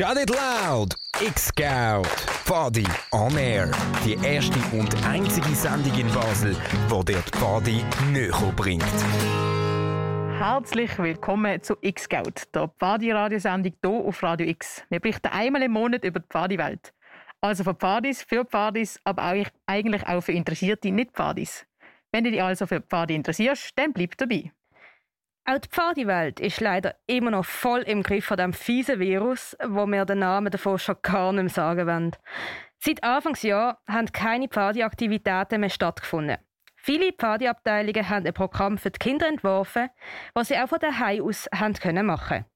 Shout it loud! X-Scout. Pfadi on Air. Die erste und einzige Sendung in Basel, die dir die Pfadi näher bringt. Herzlich willkommen zu X-Scout, der Pfadi-Radiosendung hier auf Radio X. Wir berichten einmal im Monat über die Pfadi-Welt. Also für Pfadis, für Pfadis, aber auch, eigentlich auch für Interessierte Nicht-Pfadis. Wenn du dich also für Pfadi interessierst, dann bleib dabei. Auch die Pfadi-Welt ist leider immer noch voll im Griff von dem fiesen Virus, wo wir den Namen davon schon gar nicht mehr sagen wollen. Seit Anfangsjahr haben keine Pfadi-Aktivitäten mehr stattgefunden. Viele Pfadi-Abteilungen haben ein Programm für die Kinder entworfen, was sie auch von daheim aus haben können machen.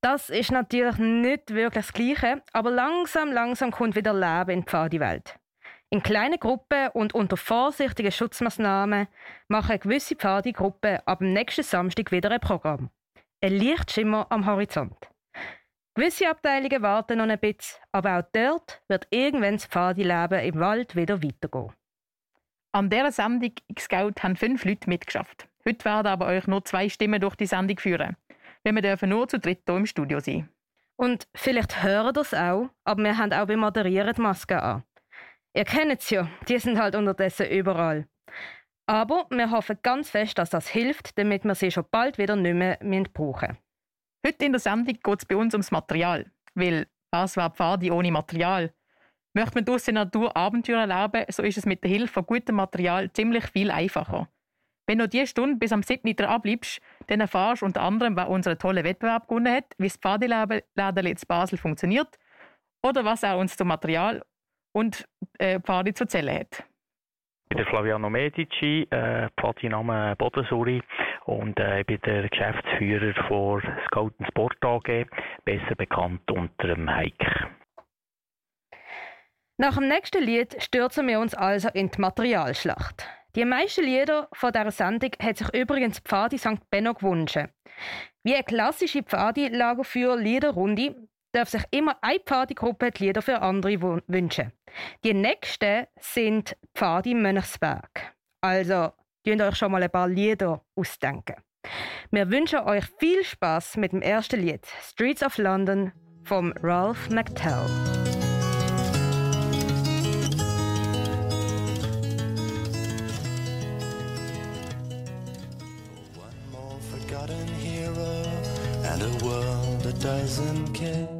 Das ist natürlich nicht wirklich das Gleiche, aber langsam, langsam kommt wieder Leben in die Pfadi-Welt. In kleinen Gruppen und unter vorsichtigen Schutzmaßnahmen machen gewisse Pfadi-Gruppen ab dem nächsten Samstag wieder ein Programm. Ein Lichtschimmer am Horizont. Gewisse Abteilungen warten noch ein bisschen, aber auch dort wird irgendwann das Pfadi-Leben im Wald wieder weitergehen. An dieser Sendung X-Scout haben fünf Leute mitgeschafft. Heute werden aber euch nur zwei Stimmen durch die Sendung führen. Weil wir dürfen nur zu dritt hier im Studio sein. Und vielleicht hören das auch, aber wir haben auch beim Moderieren die Maske an. Ihr kennt es ja, die sind halt unterdessen überall. Aber wir hoffen ganz fest, dass das hilft, damit wir sie schon bald wieder nicht mehr brauchen. Heute in der Sendung geht es bei uns ums Material. Weil, was wäre Pfadi ohne Material? Möchte man durch die Natur Abenteuer erleben, so ist es mit der Hilfe von gutem Material ziemlich viel einfacher. Wenn du diese Stunde bis am 7. Uhr abbleibst, dann erfährst du unter anderem, wer unseren tollen Wettbewerb gewonnen hat, wie das Pfadiladen jetzt Basel funktioniert oder was er uns zum Material und äh, Pfadi zu erzählen hat. Ich bin der Flaviano Medici, äh, Pfadi-Name Bodensuri und äh, ich bin der Geschäftsführer von Scout Sport AG, besser bekannt unter dem Heik. Nach dem nächsten Lied stürzen wir uns also in die Materialschlacht. Die meisten Lieder von dieser Sendung hat sich übrigens Pfadi St. Benno gewünscht. Wie eine klassische Pfadi-Lagerführ-Liederrunde darf sich immer eine Pfadigruppe die Lieder für andere wünschen. Die nächsten sind Pfadi Mönchsberg. Also, könnt euch schon mal ein paar Lieder ausdenken. Wir wünschen euch viel Spaß mit dem ersten Lied Streets of London vom Ralph McTell. and a world that doesn't care.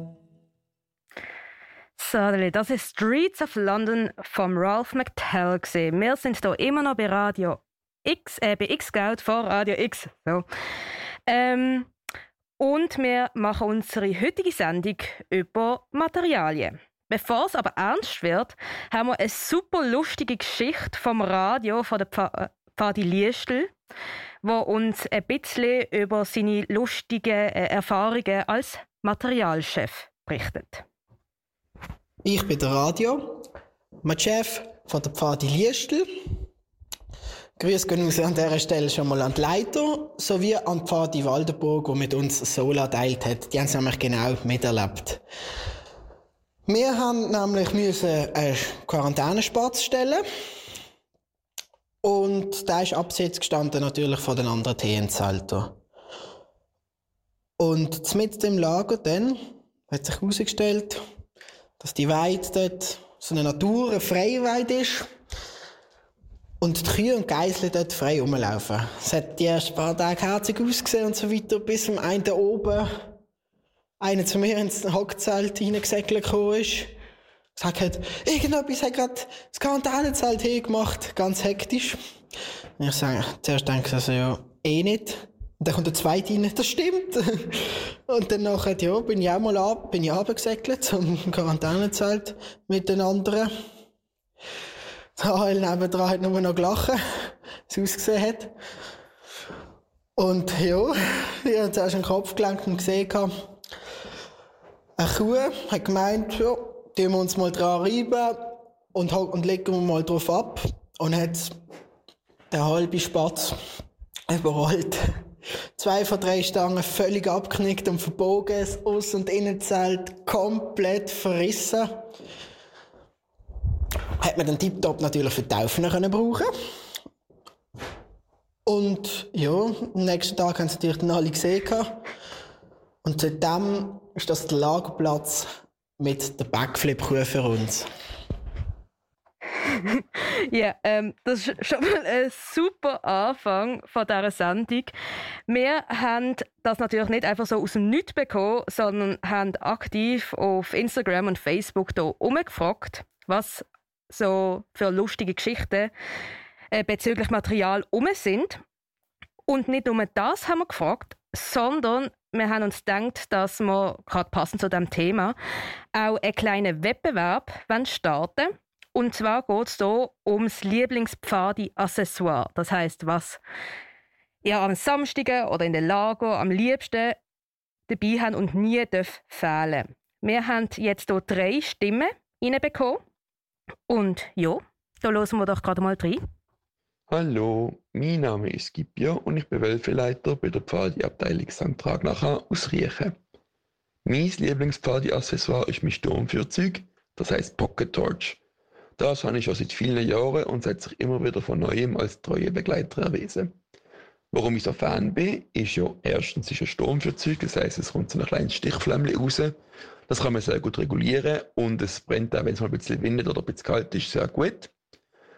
So, das ist Streets of London vom Ralph McTell. Gewesen. Wir sind hier immer noch bei Radio X, äh, bei X-Geld vor Radio X. So. Ähm, und wir machen unsere heutige Sendung über Materialien. Bevor es aber ernst wird, haben wir eine super lustige Geschichte vom Radio von der Pfadi Liestel, wo uns ein bisschen über seine lustigen äh, Erfahrungen als Materialchef berichtet. Ich bin der Radio, mein Chef von der Pfadi Liestel. Grüße gehen an dieser Stelle schon mal an die Leiter sowie an die Pfadi Waldenburg, die mit uns Sola teilt hat. Die haben es nämlich genau miterlebt. Wir haben nämlich müssen einen Quarantänespatz stellen. Und da ist abseits gestanden natürlich von den anderen TN-Zelten. Und mit dem Lager dann hat sich herausgestellt, dass die Weide dort so eine Natur, eine freie Weide ist. Und die Kühe und Geiseln dort frei rumlaufen. Es hat die ersten paar Tage herzig ausgesehen und so weiter, bis am einen oben einer zu mir ins Hockzelt reingesegelt gekommen ist. Gesagt hat, irgendetwas hat gerade das Quarantänezelt gemacht, ganz hektisch. Und ich sage, zuerst denke ich also, ja, eh nicht. Und dann kommt der zweite rein, das stimmt. Und dann nachher, ja, bin ich auch mal ab, bin ich runtergesegelt zum Quarantänezelt mit den anderen. Der Heil nebendran hat nur noch gelacht, wie es ausgesehen hat. Und ja, ich habe zuerst den Kopf gelenkt und gesehen, eine Kuh hat gemeint, ja, tun wir uns mal dran reiben und, und legen wir mal drauf ab. Und hat den halben Spatz überrollt. Zwei von drei Stangen völlig abknickt und verbogen, das Auss- und Innenzelt komplett verrissen. Hat man den Tiptop natürlich für die Taufen können brauchen Und ja, am nächsten Tag haben sie natürlich dann alle gesehen. Und seitdem ist das der Lagerplatz mit der Backflip-Kuh für uns. Ja, ähm, das ist schon mal ein super Anfang von dieser Sendung. Wir haben das natürlich nicht einfach so aus dem Nichts bekommen, sondern haben aktiv auf Instagram und Facebook hier umgefragt, was so für lustige Geschichten äh, bezüglich Material um sind. Und nicht nur das haben wir gefragt, sondern wir haben uns gedacht, dass wir gerade passend zu dem Thema auch einen kleinen Wettbewerb starten Und zwar geht es hier ums Lieblingspfadi-Accessoire. Das heißt, was ihr am Samstag oder in den Lager am liebsten dabei haben und nie darf fehlen. Wir haben jetzt hier drei Stimmen reinbekommen. Und ja, da hören wir doch gerade mal rein. Hallo, mein Name ist Gipja und ich bin Wölfeleiter bei der Pfadi-Abteilung St. Tragnacher aus Riechen. Mein Lieblingspfadi-Accessoire ist mein Sturmführzeug, das heißt Pocket Torch. Das habe ich schon seit vielen Jahren und hat sich immer wieder von neuem als treue Begleiter erwiesen. Warum ich so Fan bin, ist ja erstens ist ein Sturmführzeug, das heißt es kommt so ein kleines Stichflämmchen raus. Das kann man sehr gut regulieren und es brennt auch, wenn es mal ein bisschen windet oder ein bisschen kalt ist, sehr gut.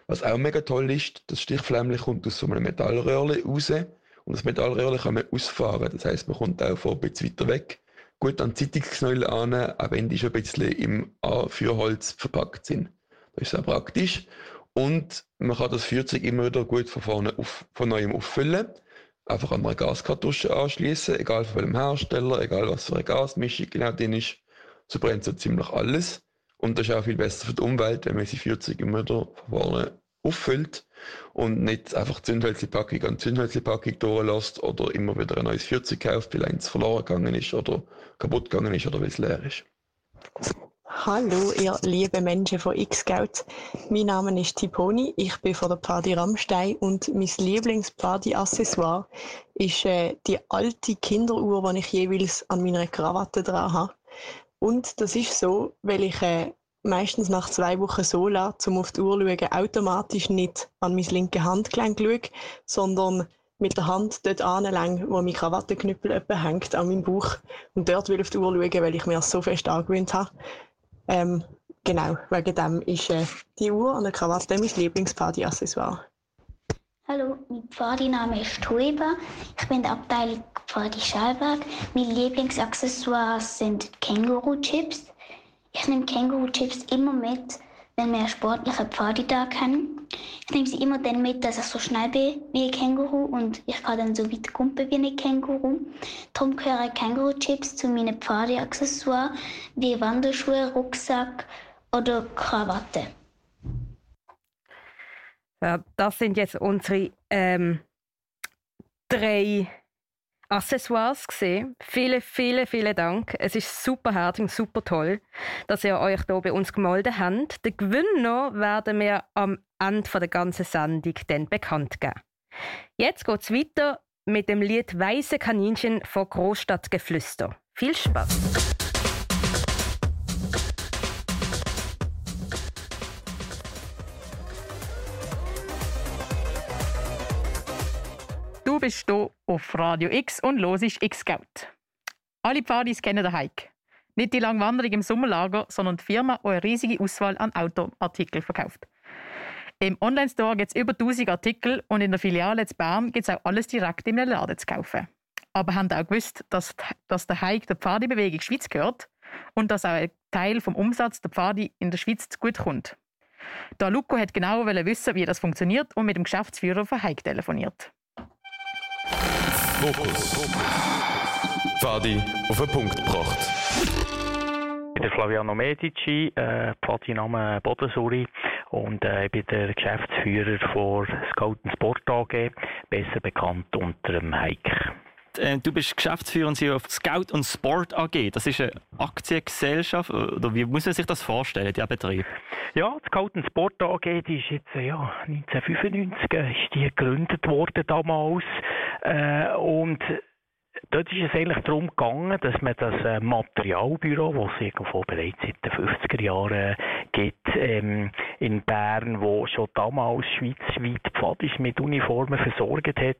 Was auch mega toll ist, das Stichflämmchen kommt aus so einem Metallröhrchen raus und das Metallröhrchen kann man ausfahren. Das heißt, man kommt auch von ein bisschen weiter weg gut an Zeitungsknäuel an, auch wenn die schon ein bisschen im Feuerholz verpackt sind. Das ist sehr praktisch. Und man kann das Fahrzeug immer wieder gut von vorne auf, von neuem auffüllen. Einfach an eine Gaskartusche anschließen, egal von welchem Hersteller, egal was für eine Gasmischung genau drin ist. So brennt so ziemlich alles. Und das ist auch viel besser für die Umwelt, wenn man sein Fahrzeug immer wieder von vorne auffüllt und nicht einfach Zündhölzli-Packung an Zündhölzli-Packung durchlässt oder immer wieder ein neues Fahrzeug kauft, weil eins verloren gegangen ist oder kaputt gegangen ist oder weil es leer ist. Hallo, ihr lieben Menschen von X-Scout. Mein Name ist Tiponi, ich bin von der Party Rammstein und mein Lieblings-Party-Accessoire ist äh, die alte Kinderuhr, die ich jeweils an meiner Krawatte dran habe. Und das ist so, weil ich äh, meistens nach zwei Wochen so lasse, um auf die Uhr zu schauen, automatisch nicht an mein linke Handgelenk schaue, sondern mit der Hand dort anlang, wo mein Krawattenknüppel hängt, an meinem Bauch. Und dort will ich auf die Uhr schauen, weil ich mir das so fest angewöhnt habe. Ähm, genau, wegen dem ist äh, die Uhr an der Krawatte mein Lieblingsparty-Accessoire. Hallo, mein Pfadiname ist Tueba. Ich bin der Abteilung Pfadi Schallberg. Meine Lieblingsaccessoires sind Känguru-Chips. Ich nehme Känguru-Chips immer mit, wenn wir einen sportlichen Pfaditag haben. Ich nehme sie immer dann mit, dass ich so schnell bin wie ein Känguru und ich kann dann so weit kumpen wie ein Känguru. Darum gehören Känguru-Chips zu meinen Pfadi-Accessoires wie Wanderschuhe, Rucksack oder Krawatte. Ja, das sind jetzt unsere ähm, drei Accessoires gesehen. Vielen, vielen, vielen Dank. Es ist super herzig und super toll, dass ihr euch hier bei uns gemeldet habt. Den Gewinner werden wir am Ende der ganzen Sendung dann bekannt geben. Jetzt geht es weiter mit dem Lied Weiße Kaninchen vor Großstadtgeflüster. Viel Spaß! Du bist hier auf Radio X und hörst X-Scout. Alle Pfadis kennen den Hike. Nicht die lange Wanderung im Sommerlager, sondern die Firma, die eine riesige Auswahl an Autoartikeln verkauft. Im Online-Store gibt es über 1000 Artikel und in der Filiale in Bern gibt es auch alles direkt im Laden zu kaufen. Aber haben auch gewusst, dass, dass der Hike der Pfadi-Bewegung Schweiz gehört und dass auch ein Teil vom Umsatz der Pfadi in der Schweiz gut kommt. Da Luco hat genau wissen, wie das funktioniert und mit dem Geschäftsführer von Hike telefoniert. Fokus. Fadi auf den Punkt gebracht. Ich bin Flaviano Medici, äh, Platiname Bodensuri und äh, ich bin der Geschäftsführer von Scout Sport AG, besser bekannt unter dem Hike. Äh, du bist Geschäftsführer und CEO Scout und Sport AG. Das ist eine Aktiengesellschaft. Oder wie muss man sich das vorstellen, der Betrieb? Ja, die Scout und Sport AG, die ist jetzt ja, 1995 ist die gegründet worden damals. Äh, und dort ist es eigentlich darum gegangen, dass man das äh, Materialbüro, das es irgendwo bereits seit den 50er Jahren gibt, ähm, in Bern, wo schon damals schweizweit Pfadis mit Uniformen versorgt hat,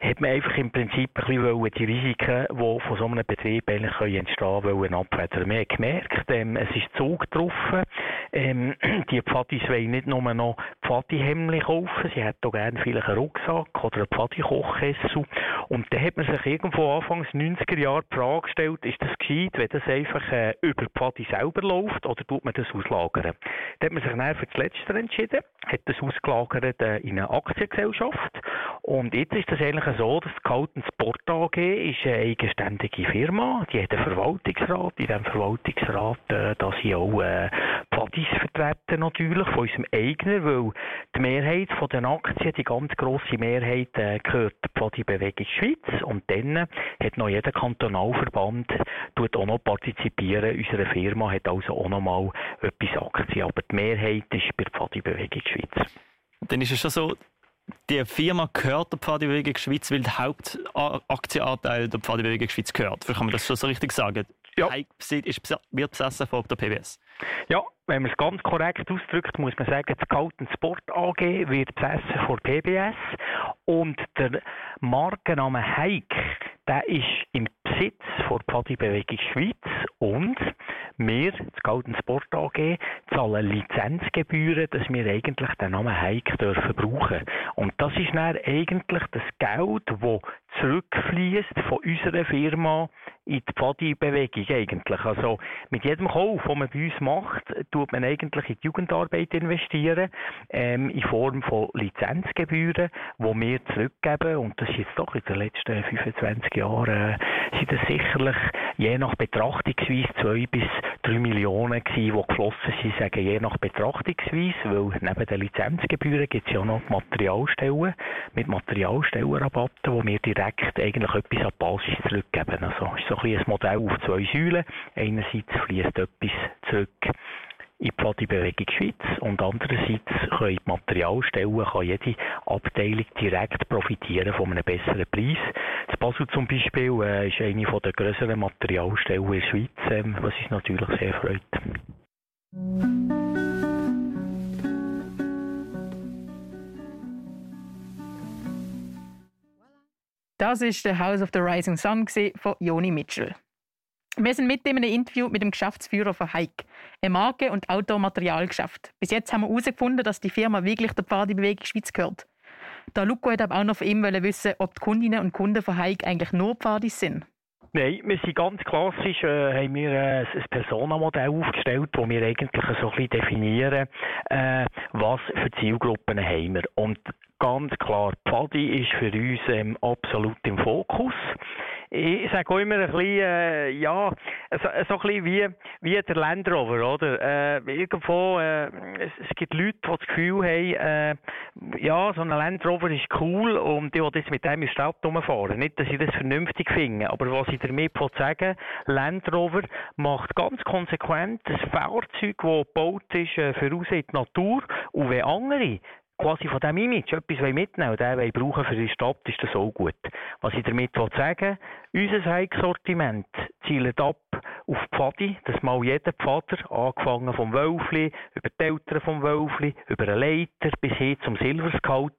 hat man einfach im Prinzip ein bisschen die Risiken, die von so einem Betrieb eigentlich entstehen können, abfedern. Man hat gemerkt, ähm, es ist Zug getroffen. Ähm, die Pfadis wollen nicht nur noch Pfadihemmli kaufen, sie hätten auch gerne vielleicht einen Rucksack oder einen Pfadikochkessel. Und dann hat man sich irgendwo Anfangs 90er Jahre die Frage gestellt, ist das gescheit, wenn das einfach äh, über die Pfadi selber läuft oder tut man das auslagern? Dann hat man sich dann für das Letzte entschieden, hat das ausgelagert äh, in eine Aktiengesellschaft. Und jetzt ist das eigentlich so, dass die Kalten Sport AG ist eine eigenständige Firma, die hat einen Verwaltungsrat. In diesem Verwaltungsrat, äh, da sind auch äh, Pfadis vertreten natürlich, von unserem eigenen, weil die Mehrheit von den Aktien, die ganz grosse Mehrheit, äh, gehört der Pfadi-Bewegung Schweiz. Und dann hat noch jeder Kantonalverband tut auch noch partizipieren. Unsere Firma hat also auch noch mal etwas Aktien, aber die Mehrheit ist bei der Pfadi-Bewegung Schweiz. Dann ist es schon so, die Firma gehört der Pfadebewegung Schweiz, weil der Hauptaktienanteil der Pfadebewegung Schweiz gehört. Kann man das schon so richtig sagen? Ja. Ist, wird besessen von der PBS. Ja, wenn man es ganz korrekt ausdrückt, muss man sagen, das Galten Sport AG wird besessen von PBS und der Markenname Heik, der ist im Besitz von Pfadi-Bewegung Schweiz und wir, das Golden Sport AG, zahlen Lizenzgebühren, dass wir eigentlich den Namen Heik dürfen brauchen. Und das ist dann eigentlich das Geld, das zurückfließt von unserer Firma in die Pfadi-Bewegung eigentlich. Also mit jedem Kauf, den man bei uns macht, tut man eigentlich in die Jugendarbeit investieren, ähm, in Form von Lizenzgebühren, die wir zurückgeben. Und das ist jetzt doch in den letzten 25 Jahren, äh, sind das sicherlich je nach Betrachtungsweise zwei bis drei Millionen gewesen, die geflossen sind, sagen je nach Betrachtungsweise, weil neben den Lizenzgebühren gibt es ja noch Materialstellen mit Materialstellenrabatten, wo wir direkt eigentlich etwas an die Basis zurückgeben. Also ist so ein, ein Modell auf zwei Säulen. Einerseits fließt etwas zurück in die Pfadibewegung Schweiz und andererseits können die Materialstellen, kann jede Abteilung direkt profitieren von einem besseren Preis. Das Basel zum Beispiel äh, ist eine der größeren Materialstellen in der Schweiz, äh, was uns natürlich sehr freut. Das ist der House of the Rising Sun von Joni Mitchell. Wir sind mit in einem Interview mit dem Geschäftsführer von Hike, ein Marke- und Outdoor-Materialgeschäft. Bis jetzt haben wir herausgefunden, dass die Firma wirklich der Pfadebewegung Schweiz gehört. Da Luco hat aber auch noch von ihm wissen, ob die Kundinnen und Kunden von Hike eigentlich nur Pfadis sind. Nein, wir sind ganz klassisch, äh, haben wir äh, ein Personenmodell aufgestellt, wo wir eigentlich so ein bisschen definieren, äh, was für Zielgruppen haben wir. Und ganz klar, Pfadi ist für uns ähm, absolut im Fokus ich sage auch immer ein bisschen, äh, ja, so, so ein bisschen wie, wie der Land Rover, oder? Äh, irgendwo, äh, es, es, gibt Leute, die das Gefühl haben, äh, ja, so ein Land Rover ist cool und ich will jetzt mit dem in die Stadt rumfahren. Nicht, dass ich das vernünftig finde, aber was ich damit sagen Land Rover macht ganz konsequent ein Fahrzeug, das gebaut ist äh, für raus in die Natur und wenn andere quasi von diesem Image etwas mitnehmen und den brauchen für die Stadt, ist das auch gut. Was ich damit sagen will, unser Heiksortiment zielt ab auf Pfadi, dass mal jeder Pfader, angefangen vom Wölfli, über die Eltern vom Wölfli, über einen Leiter bis hin zum Silverscout,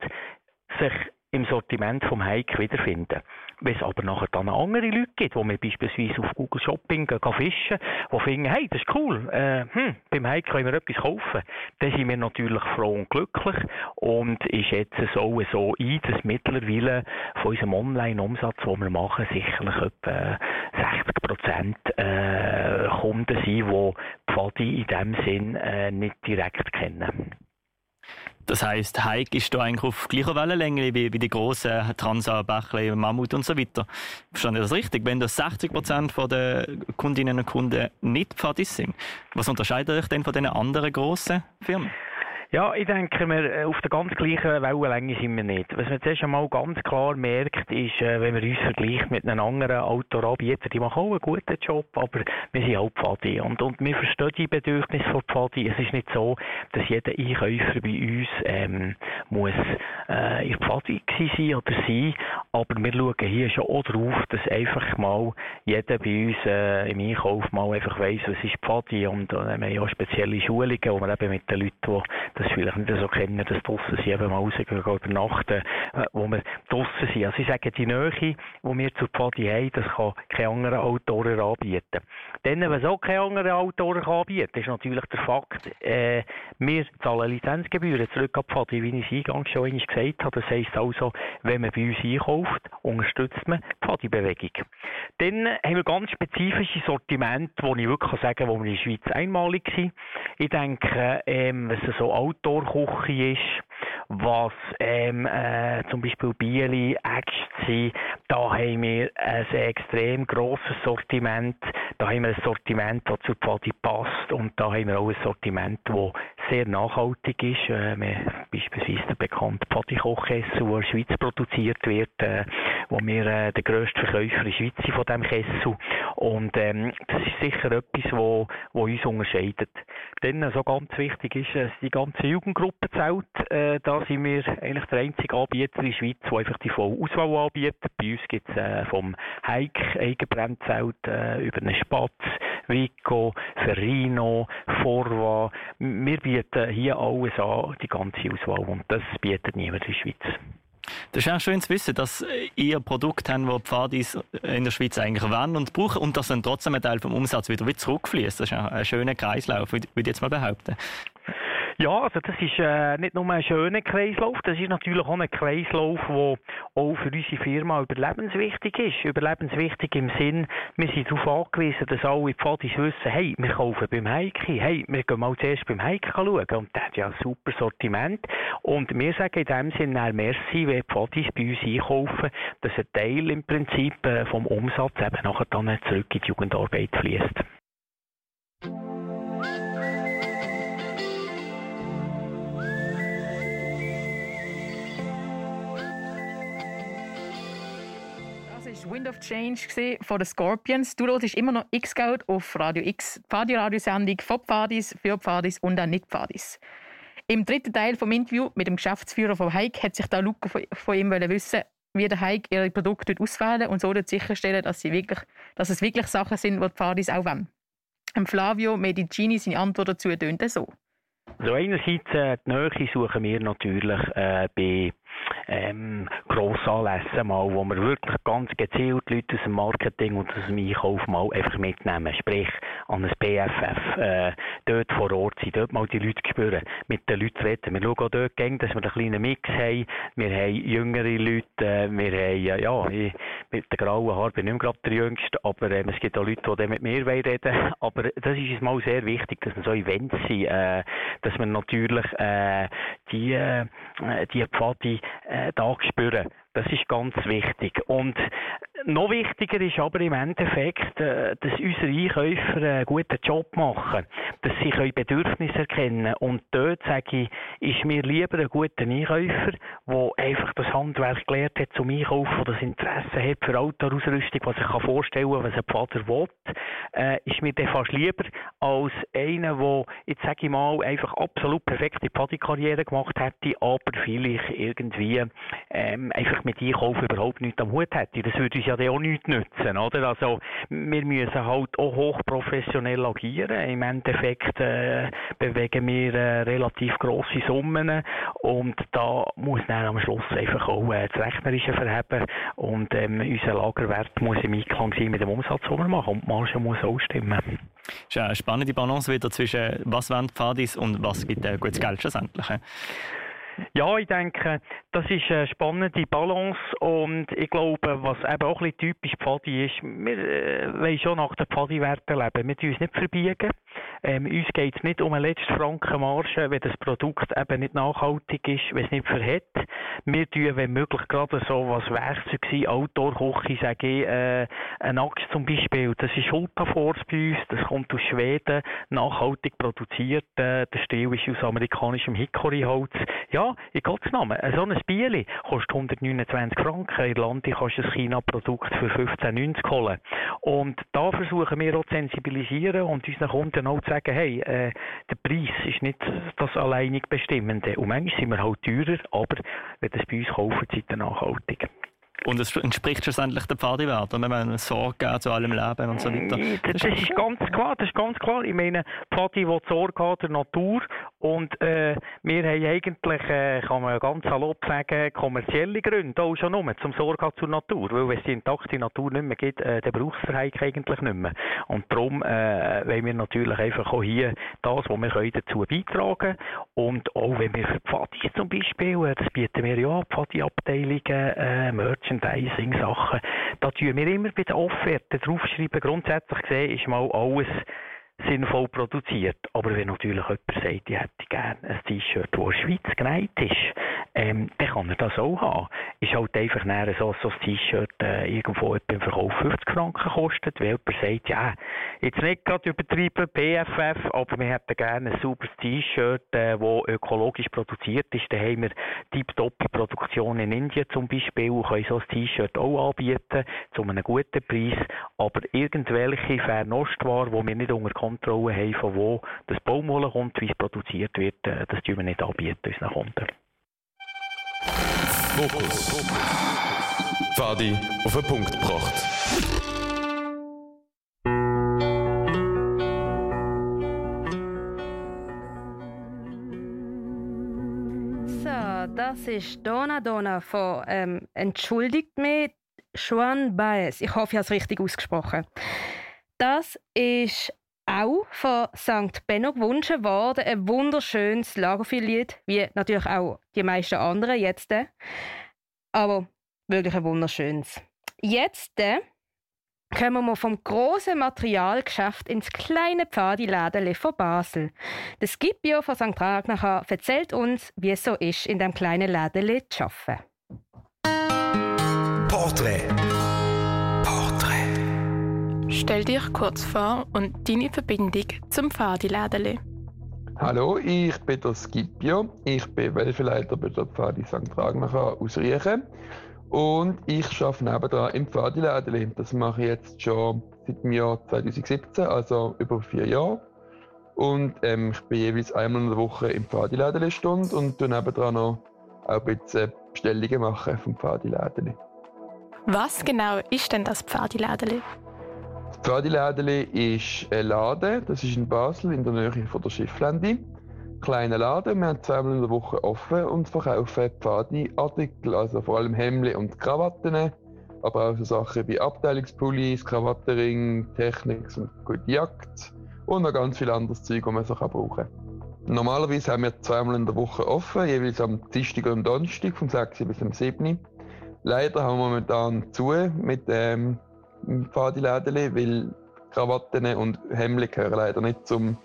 sich im Sortiment vom Hike wiederfinden. Wenn es aber nachher dann andere Leute gibt, die wir beispielsweise auf Google Shopping gehen, fischen, die finden, hey, das ist cool, äh, hm, beim Hike können wir etwas kaufen, dann sind wir natürlich froh und glücklich und ich schätze so so ein, dass mittlerweile von unserem Online-Umsatz, den wir machen, sicherlich etwa 60 Prozent äh, Kunden sind, die Pfadi in dem Sinn äh, nicht direkt kennen. Das heisst, Heik ist da eigentlich auf gleicher Wellenlänge wie, wie die grossen Transa, Bächle, Mammut und so weiter. Verstehe ich das richtig? Wenn das 60 Prozent der Kundinnen und Kunden nicht Pfadis sind, was unterscheidet euch denn von den anderen grossen Firmen? Ja, ich denke, wir äh, auf der ganz gleichen Wellenlänge sind wir nicht. Was man zuerst einmal ganz klar merkt, ist, äh, wenn man uns vergleicht mit einem anderen Autoranbieter, die machen auch einen guten Job, aber wir sind auch Pfadi. Und, und wir verstehen die Bedürfnisse von Pfadi. Es ist nicht so, dass jeder Einkäufer bei uns ähm, muss äh, in Pfadi sein oder sein, aber wir schauen hier schon auch drauf, dass einfach mal jeder bei uns äh, im Einkauf mal einfach weiss, was ist Pfadi und äh, wir haben ja spezielle Schulungen, wo wir eben mit den Leuten, die das vielleicht nicht so kennen, dass draussen sie eben mal rausgehen übernachten, äh, wo wir draussen sind. Also ich sage, die Nähe, die wir zur Pfadi haben, das kann kein anderer Autoren anbieten. Dann, was auch kein anderer Autoren anbieten kann, ist natürlich der Fakt, äh, wir zahlen Lizenzgebühren zurück an Pfadi, wie ich es eingangs schon einmal gesagt habe. Das heisst also, wenn man bei uns einkauft, unterstützt man die Pfadi-Bewegung. Dann haben wir ganz spezifische Sortimente, die ich wirklich sagen kann, wo wir in der Schweiz einmalig sind. Ich denke, ähm, was so Outdoor-Küche ist, was ähm, äh, zum Beispiel Bieli, Äxte, da haben wir ein extrem grosses Sortiment. Da haben wir ein Sortiment, das zur Pfadi passt und da haben wir auch ein Sortiment, das sehr nachhaltig ist. Äh, beispielsweise der bekannte Pfadi-Kochkessel, der in der Schweiz produziert wird, äh, wo wir äh, der grösste Verkäufer in der Schweiz sind von diesem Kessel. Und ähm, das ist sicher etwas, wo, wo uns unterscheidet. Dann so ganz wichtig ist, dass die ganze Jugendgruppe zählt. Äh, da sind wir eigentlich der einzige Anbieter in der Schweiz, der einfach die volle Auswahl anbietet. Bei uns gibt es äh, vom Hike Eigenbrendzelt äh, über einen Spatz, Vico, Ferrino, Forva. Wir bieten hier alles an, die ganze Auswahl. Und das bietet niemand in der Schweiz. Das ist auch schön zu wissen, dass ihr Produkt haben, das Pfadis in der Schweiz eigentlich wollen und brauchen und dass dann trotzdem ein Teil vom Umsatz wieder zurückfließt. Das ist ein schöner Kreislauf, würde ich jetzt mal behaupten. Ja, also das ist äh, nicht nur ein schöner Kreislauf, das ist natürlich auch ein Kreislauf, der auch für unsere Firma überlebenswichtig ist. Überlebenswichtig im Sinn, wir sind darauf angewiesen, dass alle Pfadis wissen, hey, wir kaufen beim Heike, hey, wir gehen mal zuerst beim Heike schauen und der hat ja ein super Sortiment und wir sagen in dem Sinn, nein, merci, wenn Pfadis bei uns einkaufen, dass ein Teil im Prinzip äh, vom Umsatz eben nachher dann zurück in die Jugendarbeit fließt. Wind of Change von den Scorpions. Du hörst immer noch X-Geld auf Radio X, die Pfadi-Radiosendung von Pfadis, für Pfadis und auch nicht Pfadis. Im dritten Teil des Interviews mit dem Geschäftsführer von Hike hat sich da Luca von ihm wissen, wie der Hike ihre Produkte auswählen und so sicherstellen, dass, sie wirklich, dass es wirklich Sachen sind, die die Pfadis auch wollen. Flavio Medicini, seine Antwort dazu tönt so. Also einerseits äh, die Nähe suchen wir natürlich äh, bei ähm, Grossanlässe mal, wo wir wirklich ganz gezielt Leute aus dem Marketing und aus dem Einkauf mal einfach mitnehmen. Sprich, an ein BFF, äh, dort vor Ort sein, dort mal die Leute spüren, mit den Leuten reden. Wir schauen auch dort gegen, dass wir einen kleinen Mix haben. Wir haben jüngere Leute, äh, wir haben, ja, ich, mit den grauen Haaren bin ich nicht gerade der Jüngste, aber äh, es gibt auch Leute, die mit mir reden wollen. Aber das ist uns mal sehr wichtig, dass wir so Events sind, äh, dass wir natürlich äh, die, äh, die Pfadi äh, da spüren. Das ist ganz wichtig. Und noch wichtiger ist aber im Endeffekt, äh, dass unsere Einkäufer einen guten Job machen, dass sie Bedürfnisse erkennen Und dort sage ich, ist mir lieber ein guter Einkäufer, der einfach das Handwerk gelernt hat zum Einkaufen, der das Interesse hat für Autoausrüstung, was ich vorstellen kann, was ein Vater will, äh, ist mir dann fast lieber als einer, der, jetzt sage ich mal, einfach absolut perfekte Paddy-Karriere gemacht hätte, aber vielleicht irgendwie ähm, einfach mit Einkaufen überhaupt nichts am Hut hätte. Das würde uns ja auch nichts nützen, oder? Also, wir müssen halt auch hochprofessionell agieren. Im Endeffekt äh, bewegen wir äh, relativ grosse Summen und da muss dann am Schluss einfach auch äh, das Rechnerische verheben und ähm, unser Lagerwert muss im Einklang sein mit dem Umsatz, den wir machen und die Marge muss auch stimmen. Das ist eine spannende Balance wieder zwischen was wollen Pfadis und was gibt äh, gutes Geld schlussendlich. Ja, ich denke, das ist eine spannende Balance und ich glaube, was eben auch ein bisschen typisch Pfadi ist, wir äh, wollen schon nach den Pfadi-Werten leben. Wir tun uns nicht verbiegen. Ähm, uns geht es nicht um eine letzte Franken Marge, wenn das Produkt eben nicht nachhaltig ist, wenn es nicht verhält. Wir tun, wenn möglich, gerade so was Werkzeug sein, Outdoor-Küche, sage ich, äh, ein Axt zum Beispiel, das ist Ultraforce bei uns, das kommt aus Schweden, nachhaltig produziert, äh, der Stil ist aus amerikanischem Hickory-Holz. Ja, in Gottes Namen, so ein Bieli kostet 129 Franken, in Landi kannst du ein China-Produkt für 15,90 holen. Und da versuchen wir auch zu sensibilisieren und unseren Kunden auch zu sagen, hey, äh, der Preis ist nicht das alleinig Bestimmende. Und manchmal sind wir halt teurer, aber wenn das bei uns kaufen, seid ihr nachhaltig. Und es entspricht schlussendlich der Pfadiwert, wenn man Sorge zu allem Leben und so weiter. Das, das ist ganz klar, das ist ganz klar. Ich meine, Pfadi will Sorge haben der Natur Und äh, wir haben eigentlich, äh, kann man ganz salopp sagen, kommerzielle Gründe auch schon nur zum Sorge zur Natur. Weil wenn es die intakte Natur nicht mehr gibt, äh, dann braucht es eigentlich nicht mehr. Und darum äh, wollen wir natürlich einfach auch hier das, was wir können, dazu beitragen Und auch wenn wir für Pfadi zum Beispiel, äh, das bieten wir ja Pfadi-Abteilungen, äh, Merchandising-Sachen, da tun wir immer bei den Offerten draufschreiben. Grundsätzlich gesehen ist mal alles sinnvoll produziert. Aber wenn natürlich jemand sagt, ich hätte gerne ein T-Shirt, das in der Schweiz genäht ist, ähm, dann kann er das auch haben. Ist halt einfach näher so, so ein T-Shirt äh, irgendwo beim Verkauf 50 Franken kostet, weil jemand sagt, ja, jetzt nicht gerade übertrieben BFF, aber wir hätten gerne ein sauberes T-Shirt, äh, das ökologisch produziert ist. Dann haben wir tiptoppe Produktion in Indien zum Beispiel und können so ein T-Shirt auch anbieten, zu einem guten Preis. Aber irgendwelche Fernostware, die wir nicht unter Kontrolle haben, von wo das Baumwolle kommt, wie es produziert wird, äh, das tun wir nicht anbieten unseren Kunden. Fokus. Fadi auf den Punkt gebracht. So, das ist Dona Dona von ähm, Entschuldigt mich, Juan Baez. Ich hoffe, ich habe es richtig ausgesprochen. Das ist auch von St. Benno gewünscht worden. Ein wunderschönes Lagerfeuerlied, wie natürlich auch die meisten anderen jetzt. Aber wirklich ein wunderschönes. Jetzt äh, kommen wir vom grossen Materialgeschäft ins kleine Pfadiläden von Basel. Das Scipio von St. Ragnacher erzählt uns, wie es so ist, in dem kleinen Läden zu arbeiten. Porträt. Stell dich kurz vor und deine Verbindung zum Pfadilädeli. Hallo, ich bin der Scipio. Ich bin Welfeleiter bei der Pfadi St. Ragnacher aus Riechen. Und ich arbeite nebenan im Pfadilädeli. Das mache ich jetzt schon seit dem Jahr 2017, also über vier Jahre. Und ähm, ich bin jeweils einmal in der Woche im Pfadilädeli Stunde und tue nebenan noch auch ein bisschen Bestellungen machen vom Pfadilädeli. Was genau ist denn das Pfadilädeli? Das Pfadilädeli ist ein Laden, das ist in Basel in der Nähe von der Schifflände. Kleiner Laden, wir haben zweimal in der Woche offen und verkaufen Pfadi-Artikel, also vor allem Hemden und Krawatten, aber auch so Sachen wie Abteilungspullis, Krawattering, Technik und gute Jagd und noch ganz viel anderes Zeug, das man so brauchen kann. Normalerweise haben wir zweimal in der Woche offen, jeweils am Dienstag und Donnerstag vom 6 bis zum 7. Leider haben wir momentan zu mit ähm, im Pfadilädeli, weil Krawatten und Hemden gehören leider nicht zum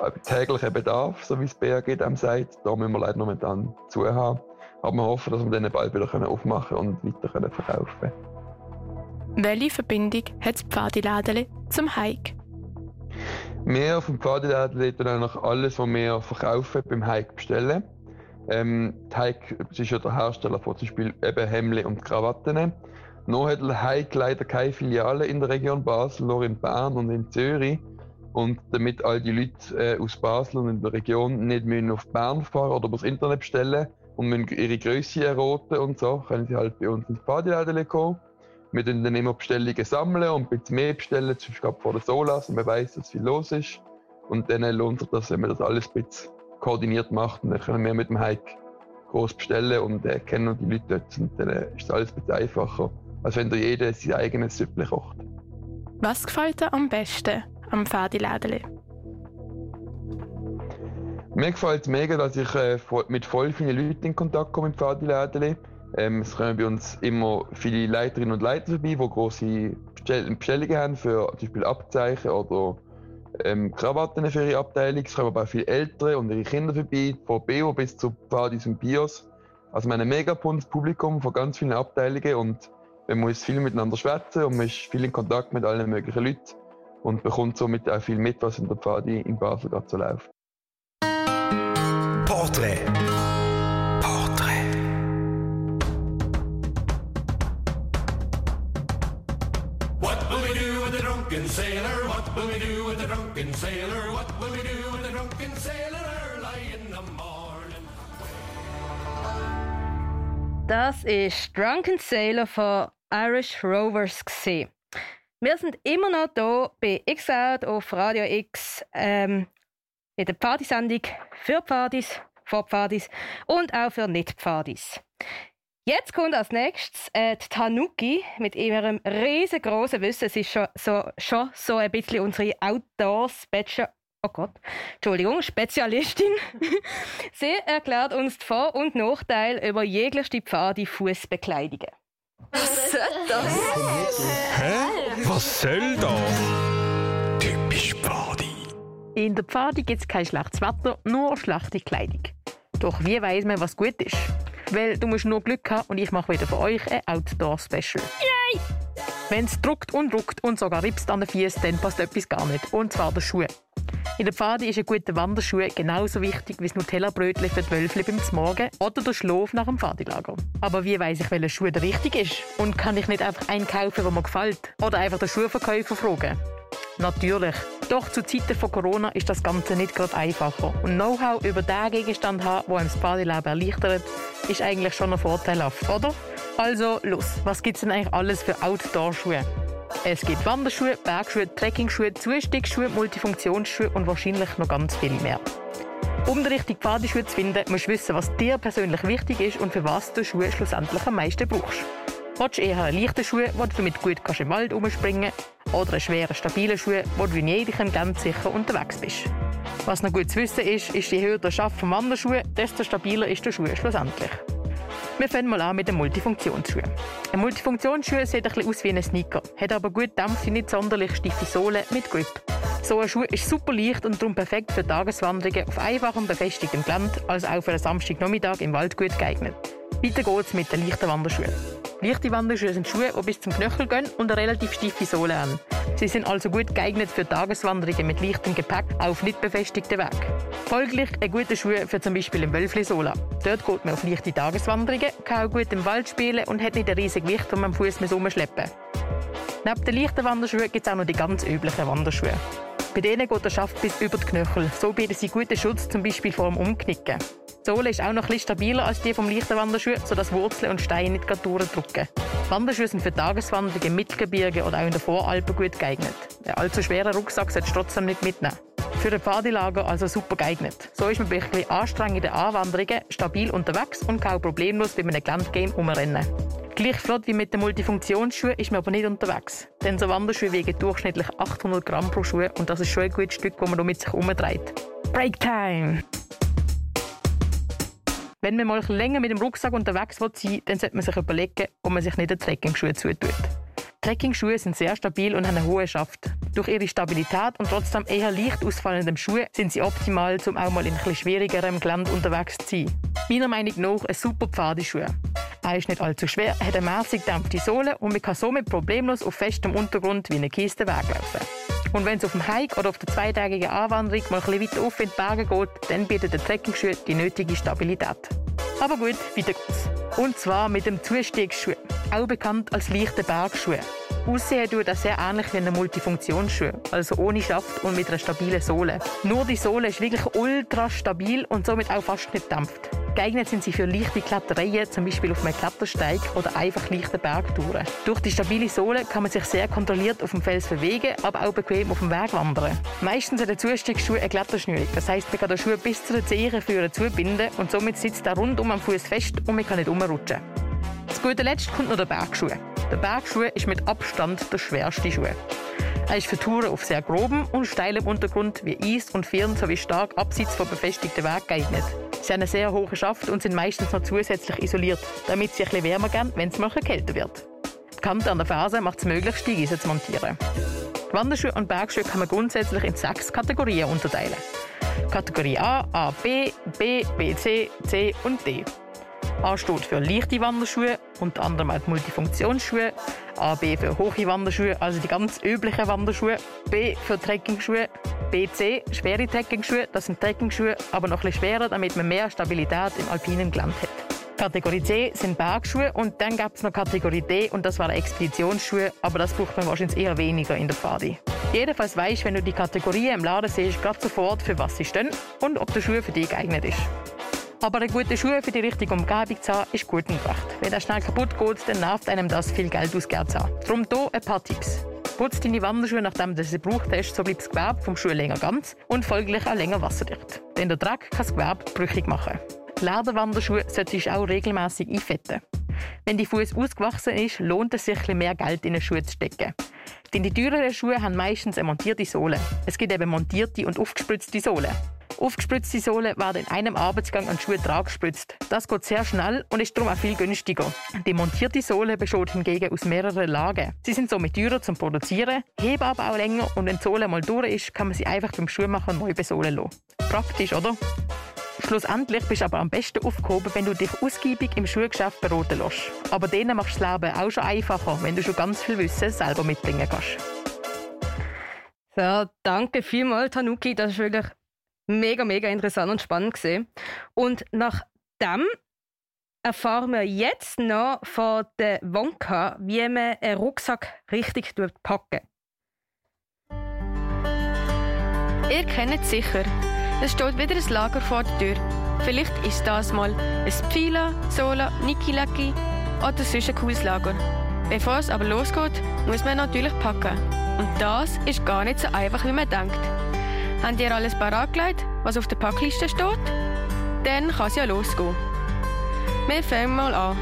äh, täglichen Bedarf, so wie es BAG dem sagt. Da müssen wir leider momentan zu haben. Aber wir hoffen, dass wir dann bald wieder aufmachen und weiter verkaufen können. Welche Verbindung hat das Pfadilädeli zum Hike? Wir dem Pfadilädeli tun eigentlich alles, was wir verkaufen, beim Hike bestellen. Ähm, Hike ist ja der Hersteller von zum Beispiel eben Hemden und Krawatten. Noch hat leider keine Filiale in der Region Basel, nur in Bern und in Zürich. Und damit all die Leute äh, aus Basel und in der Region nicht müssen auf Bern fahren oder übers Internet bestellen und müssen ihre Größe erroten und so, können sie halt bei uns ins Pfadiläden kommen. Wir dann, dann immer Bestellungen sammeln und ein bisschen mehr bestellen, zum Beispiel vor der Solas und man weiss, dass viel los ist. Und dann lohnt sich das, wenn man das alles ein bisschen koordiniert macht. Und dann können wir mit dem Hike groß bestellen und äh, kennen die Leute dort. Und dann äh, ist alles ein bisschen einfacher als wenn da jeder sein eigenes Süppchen kocht. Was gefällt dir am besten am Pfadilädeli? Mir gefällt es mega, dass ich äh, mit voll vielen Leuten in Kontakt komme im Pfadilädeli. Ähm, es kommen bei uns immer viele Leiterinnen und Leiter vorbei, die große Bestellungen haben für zum Beispiel Abzeichen oder ähm, Krawatten für ihre Abteilung. Es kommen aber auch viele Ältere und ihre Kinder vorbei, von BO bis zu Pfadis und Bios. Also wir haben ein mega buntes Publikum von ganz vielen Abteilungen und man muss viel miteinander schwätzen und man ist viel in Kontakt mit allen möglichen Leuten und bekommt somit auch viel mit, was in der Pfadi in Basel gerade so läuft. Porträt. Porträt. What will we do with the drunken sailor? What will we do with the drunken sailor? What will we do with the drunken sailor early in the morning? Das ist Drunken Sailor von Irish Rovers. Gewesen. Wir sind immer noch hier bei X-Out auf Radio X. Ähm, In der Pfadisendung für Pfadis, vor Pfadis und auch für Nicht-Pfadis. Jetzt kommt als nächstes äh, die Tanuki mit ihrem riesengroßen Wissen. Sie ist schon so, schon so ein bisschen unsere Outdoor-Special. Oh Gott, Entschuldigung, Spezialistin. Sie erklärt uns die Vor- und Nachteile über jegliche Pfade Fußbekleidungen. Was soll das? Hä? Was soll das? Typisch Pfadi. In der Pfade gibt es kein schlechtes Wetter, nur schlechte Kleidung. Doch wie weiß man, was gut ist? Weil du musst nur Glück haben und ich mache wieder für euch ein Outdoor-Special. Yay! Wenn es druckt und druckt und sogar ripst an den Füßen, dann passt etwas gar nicht. Und zwar der Schuh. In der Pfade ist ein guter Wanderschuh genauso wichtig wie das Nutella-Brötchen für die Wölfli beim Morgen oder der Schlaf nach dem Pfadilager. Aber wie weiß ich, welcher Schuh der richtig ist? Und kann ich nicht einfach einen kaufen, der mir gefällt? Oder einfach den Schuhverkäufer fragen? Natürlich. Doch zu Zeiten von Corona ist das Ganze nicht gerade einfacher. Und Know-how über den Gegenstand haben, der einem das Partyleben erleichtert, ist eigentlich schon noch vorteilhaft, oder? Also, los. Was gibt es denn eigentlich alles für Outdoor-Schuhe? Es gibt Wanderschuhe, Bergschuhe, Trekkingschuhe, Zustiegsschuhe, Multifunktionsschuhe und wahrscheinlich noch ganz viel mehr. Um den richtigen Pfadeschuh zu finden, musst du wissen, was dir persönlich wichtig ist und für was du Schuhe schlussendlich am meisten brauchst. Willst du eher einen leichten Schuh, wo du damit gut kannst im Wald herumspringen oder einen schweren, stabilen Schuh, wo du in jedem ganz sicher unterwegs bist? Was noch gut zu wissen ist, ist, je höher der Schaft vom Wanderschuh, desto stabiler ist der Schuh schlussendlich. Wir fangen mal an mit dem Multifunktionsschuh. Ein Multifunktionsschuh sieht ein bisschen aus wie ein Sneaker, hat aber gut dämpfte, nicht sonderlich steife Sohle mit Grip. So ein Schuh ist super leicht und darum perfekt für Tageswanderungen auf einfachem, befestigtem Gelände, also auch für einen Samstagnachmittag im Wald gut geeignet. Weiter geht's mit den leichten Wanderschuhen. Leichte Wanderschuhe sind Schuhe, die bis zum Knöchel gehen und eine relativ steife Sohle haben. Sie sind also gut geeignet für Tageswanderungen mit leichtem Gepäck auf nicht befestigten Weg. Folglich ein guter Schuh für zum Beispiel im Wölfli-Sola. Dort geht man auf leichte Tageswanderungen, kann auch gut im Wald spielen und hat nicht ein riesiges Gewicht, das man am Fuß rumschleppen muss. Neben den leichten Wanderschuhen gibt es auch noch die ganz üblichen Wanderschuhe. Bei denen geht der Schaft bis über die Knöchel. So bieten sie guten Schutz, zum Beispiel vor dem Umknicken. Die Sohle ist auch noch etwas stabiler als die vom leichten Wanderschuh, sodass Wurzeln und Steine nicht gerade durchdrücken. Wanderschuhe sind für Tageswanderungen im Mittelgebirge oder auch in den Voralpen gut geeignet. Ein allzu schwerer Rucksack sollte trotzdem nicht mitnehmen. Für ein Pfadilager also super geeignet. So ist man bei ein bisschen anstrengenden Anwanderungen stabil unterwegs und kann auch problemlos bei einem Geländegame umrennen. Gleich flott wie mit den Multifunktionsschuhen ist man aber nicht unterwegs. Denn so Wanderschuhe wiegen durchschnittlich 800 Gramm pro Schuh und das ist schon ein gutes Stück, das man mit sich umdreht. Breaktime! Wenn man mal länger mit dem Rucksack unterwegs sein will, dann sollte man sich überlegen, ob man sich nicht einen Trekkingschuhe zutut. Trekkingschuhe sind sehr stabil und haben einen hohen Schaft. Durch ihre Stabilität und trotzdem eher leicht ausfallenden Schuhe sind sie optimal, um auch mal in etwas schwierigerem Gelände unterwegs zu sein. Meiner Meinung nach ein super Pfadeschuh. Er ist nicht allzu schwer, hat eine mäßig dämpfte Sohle und man kann somit problemlos auf festem Untergrund wie eine Kiste weglaufen. Und wenn es auf dem Hike oder auf der zweitägigen Anwanderung mal ein weiter auf in die Berge geht, dann bietet der Trekkingschuh die nötige Stabilität. Aber gut, weiter geht's. Und zwar mit dem Zustiegsschuh, auch bekannt als leichter Bergschuh. Aussehen tut er sehr ähnlich wie ein Multifunktionsschuh, also ohne Schaft und mit einer stabilen Sohle. Nur die Sohle ist wirklich ultra stabil und somit auch fast nicht dämpft. Geeignet sind sie für leichte Klettereien, zum Beispiel auf einem Klettersteig oder einfach leichte Bergtouren. Durch die stabile Sohle kann man sich sehr kontrolliert auf dem Fels bewegen, aber auch bequem auf dem Weg wandern. Meistens hat der Zustiegsschuh eine Kletterschnürung. Das heisst, man kann den Schuh bis zu den Zehen führen zubinden und somit sitzt er rundum am Fuß fest und man kann nicht umrutschen. Zu guter Letzt kommt noch der Bergschuh. Der Bergschuh ist mit Abstand der schwerste Schuh. Er ist für Touren auf sehr grobem und steilem Untergrund wie Eis und Firn sowie stark abseits von befestigten Weg geeignet. Sie haben einen sehr hohen Schaft und sind meistens noch zusätzlich isoliert, damit sie bisschen wärmer gehen, wenn es mal kälter wird. Die Kante an der Ferse macht es möglich, Steigeisen zu montieren. Wanderschuhe und Bergschuhe kann man grundsätzlich in sechs Kategorien unterteilen. Kategorie A, A, B, B, B, C, C und D. A steht für leichte Wanderschuhe, unter anderem auch die Multifunktionsschuhe. A, B für hohe Wanderschuhe, also die ganz üblichen Wanderschuhe. B für Trekkingschuhe. B, C, schwere Trekkingschuhe. Das sind Trekkingschuhe, aber noch etwas schwerer, damit man mehr Stabilität im alpinen Gelände hat. Kategorie C sind Bergschuhe und dann gab es noch Kategorie D und das waren Expeditionsschuhe, aber das braucht man wahrscheinlich eher weniger in der Pfadi. Jedenfalls weisst wenn du die Kategorien im Laden siehst, gerade sofort, für was sie stehen und ob der Schuh für dich geeignet ist. Aber eine gute Schuhe für die richtige Umgebung zu haben, ist gut und recht. Wenn der schnell kaputt geht, dann nervt einem das, viel Geld ausgegeben zu haben. Darum hier ein paar Tipps. Putz deine Wanderschuhe, nachdem du sie gebraucht hast, so bleibt das Gewebe vom Schuh länger ganz und folglich auch länger wasserdicht. Denn der Dreck kann das Gewebe brüchig machen. Lederwanderschuhe solltest du auch regelmäßig einfetten. Wenn die Fuß ausgewachsen ist, lohnt es sich, mehr Geld in den Schuh zu stecken. Denn die teureren Schuhe haben meistens eine montierte Sohle. Es gibt eben montierte und aufgespritzte Sohlen. Aufgespritzte Sohlen werden in einem Arbeitsgang an Schuhe dran gespritzt. Das geht sehr schnell und ist darum auch viel günstiger. Die montierte Sohle besteht hingegen aus mehreren Lagen. Sie sind somit teurer zum Produzieren, heben aber auch länger und wenn die Sohle mal durch ist, kann man sie einfach beim Schuhmacher neu besohlen lassen. Praktisch, oder? Schlussendlich bist du aber am besten aufgehoben, wenn du dich ausgiebig im Schuhgeschäft beraten lässt. Aber denen machst du das Leben auch schon einfacher, wenn du schon ganz viel Wissen selber mitbringen kannst. So, danke vielmals, Tanuki. Das ist wirklich mega, mega interessant und spannend gesehen. Und nach dem erfahren wir jetzt noch von der Wonka, wie man einen Rucksack richtig packen. Ihr kennt es sicher. Es steht wieder ein Lager vor der Tür. Vielleicht ist das mal ein Pfila, Sola, Nikilaki oder sonst ein cooles Lager. Bevor es aber losgeht, muss man natürlich packen. Und das ist gar nicht so einfach, wie man denkt. Habt ihr alles parat gelegt, was auf der Packliste steht? Dann kann es ja losgehen. Wir fangen mal an,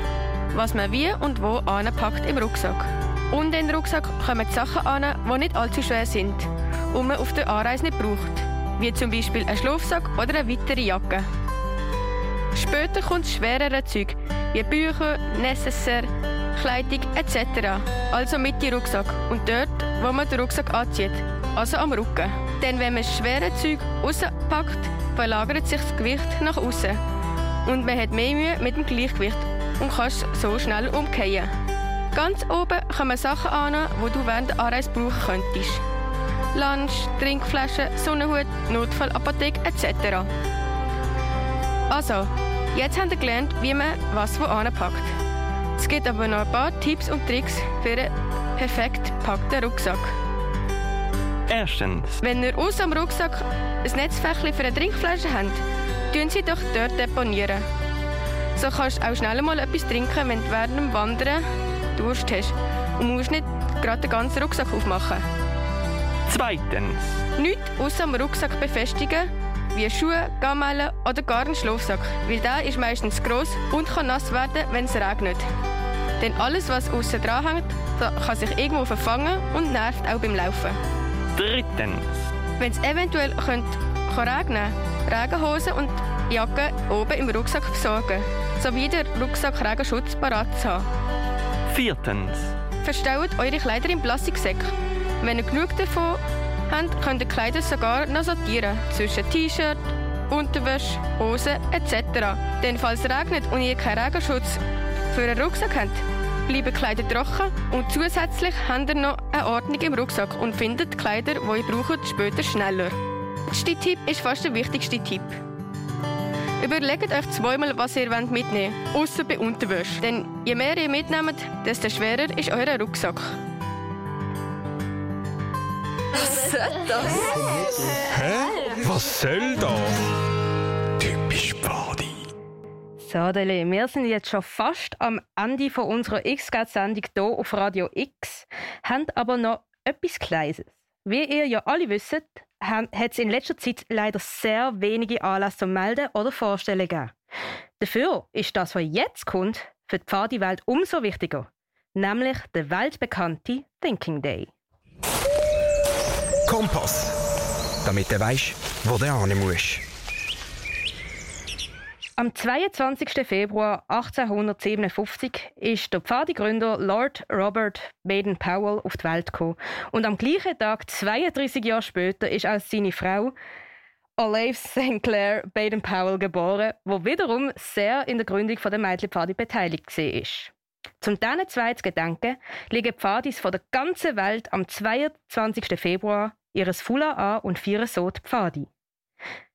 was man wie und wo anpackt im Rucksack. Und in den Rucksack kommen die Sachen an, die nicht allzu schwer sind und man auf der Anreise nicht braucht. Wie zum Beispiel ein Schlafsack oder eine weitere Jacke. Später kommt schwerere Zeug, wie Bücher, Necessaire, Kleidung etc. Also mit im Rucksack und dort, wo man den Rucksack anzieht, also am Rücken. Denn wenn man schwere Zeug rauspackt, verlagert sich das Gewicht nach außen und man hat mehr Mühe mit dem Gleichgewicht und kannst so schnell umkehren. Ganz oben kommen Sachen an, die du während der Anreise brauchen könntest. Lunch, Trinkflaschen, Sonnenhut, Notfallapotheke etc. Also, jetzt habt ihr gelernt, wie man was wo anpackt. Es gibt aber noch ein paar Tipps und Tricks für einen perfekt gepackten Rucksack. Erstens. Wenn ihr aus dem Rucksack ein Netzfächchen für eine Trinkflasche habt, tun sie doch dort deponieren. So kannst du auch schnell mal etwas trinken, wenn du während dem Wandern Durst hast und musst nicht gerade den ganzen Rucksack aufmachen. Zweitens. Nichts außer am Rucksack befestigen, wie Schuhe, Gamellen oder gar einen Schlafsack, weil der ist meistens gross und kann nass werden, wenn es regnet. Denn alles, was außen dran hängt, kann sich irgendwo verfangen und nervt auch beim Laufen. Drittens. Wenn es eventuell könnte, kann regnen Regenhosen und Jacke oben im Rucksack versorgen, sowie der Rucksack Regenschutz parat zu haben. Viertens. Verstaut eure Kleider im Plastiksäck. Wenn ihr genug davon habt, könnt ihr Kleider sogar noch sortieren zwischen T-Shirt, Unterwäsche, Hosen etc. Denn falls es regnet und ihr keinen Regenschutz für einen Rucksack habt, bleiben Kleider trocken und zusätzlich habt ihr noch eine Ordnung im Rucksack und findet die Kleider, die ihr braucht, später schneller. Der letzte Tipp ist fast der wichtigste Tipp. Überlegt euch zweimal, was ihr mitnehmen wollt, außer bei Unterwäsche. Denn je mehr ihr mitnehmt, desto schwerer ist euer Rucksack. Was soll das? Hä? Was soll das? Typisch Pfadi. So, Dele, wir sind jetzt schon fast am Ende von unserer X-Sendung hier auf Radio X, haben aber noch etwas Kleines. Wie ihr ja alle wisst, hat es in letzter Zeit leider sehr wenige Anlässe zum Melden oder Vorstellen gegeben. Dafür ist das, was jetzt kommt, für die Pfadi-Welt umso wichtiger, nämlich der weltbekannte Thinking Day. Kompass. Damit du weißt, wo du hin musst. Am 22. Februar 1857 ist der Pfadigründer Lord Robert Baden-Powell auf die Welt gekommen. Und am gleichen Tag, 32 Jahre später, ist als seine Frau Olive St. Clair Baden-Powell geboren, wo wiederum sehr in der Gründung der Mädchenpfadi beteiligt war. Zum diesen zwei zu gedenken, liegen Pfadis von der ganzen Welt am 22. Februar ihres Fula an und feiern so die Pfadi.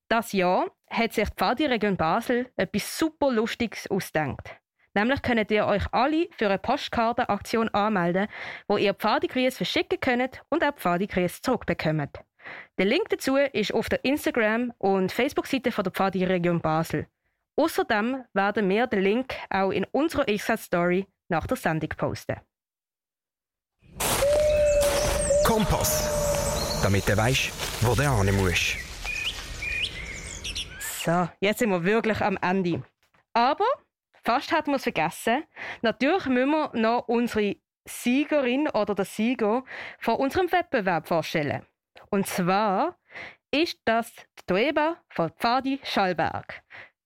Das Jahr hat sich die Pfadi-Region Basel etwas super Lustiges ausgedacht. Nämlich könnt ihr euch alle für eine Postkartenaktion anmelden, wo ihr Pfadigrüße verschicken könnt und auch Pfadigrüße zurückbekommt. Der Link dazu ist auf der Instagram- und Facebook-Seite der Pfadi-Region Basel. Außerdem werden wir den Link auch in unserer Insta-Story nach der Sendung posten. Kompass. Damit du weißt, wo du hin musst. So, jetzt sind wir wirklich am Ende. Aber fast hatten wir es vergessen. Natürlich müssen wir noch unsere Siegerin oder der Sieger von unserem Wettbewerb vorstellen. Und zwar ist das die Toeba von Pfadi Schallberg.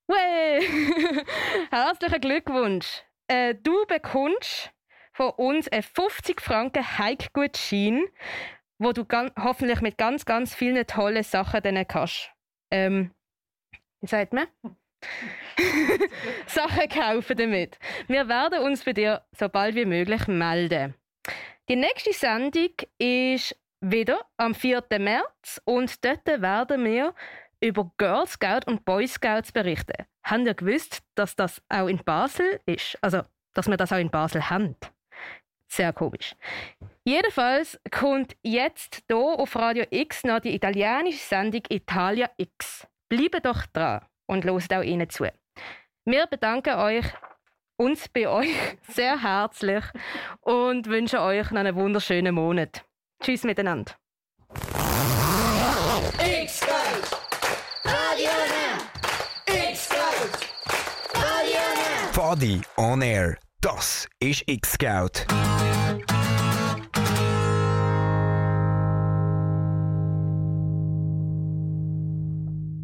Way! Herzlichen Glückwunsch! Äh, du bekommst von uns einen 50 Franken Heikgutschein, wo du hoffentlich mit ganz, ganz vielen tollen Sachen dann kannst. Ähm, wie sagt man? Sachen kaufen damit. Wir werden uns bei dir so bald wie möglich melden. Die nächste Sendung ist wieder am 4. März und dort werden wir über Girl Scout und Boy Scouts berichten. Haben ihr gewusst, dass das auch in Basel ist? Also, dass wir das auch in Basel haben? Sehr komisch. Jedenfalls kommt jetzt hier auf Radio X noch die italienische Sendung Italia X. Bleibt doch dran und loset auch ihnen zu. Wir bedanken euch, uns bei euch sehr herzlich und wünschen euch noch einen wunderschönen Monat. Tschüss miteinander. X-Scout! Radio! X-Scout! Radio! Fadi on Air. Das ist X-Scout.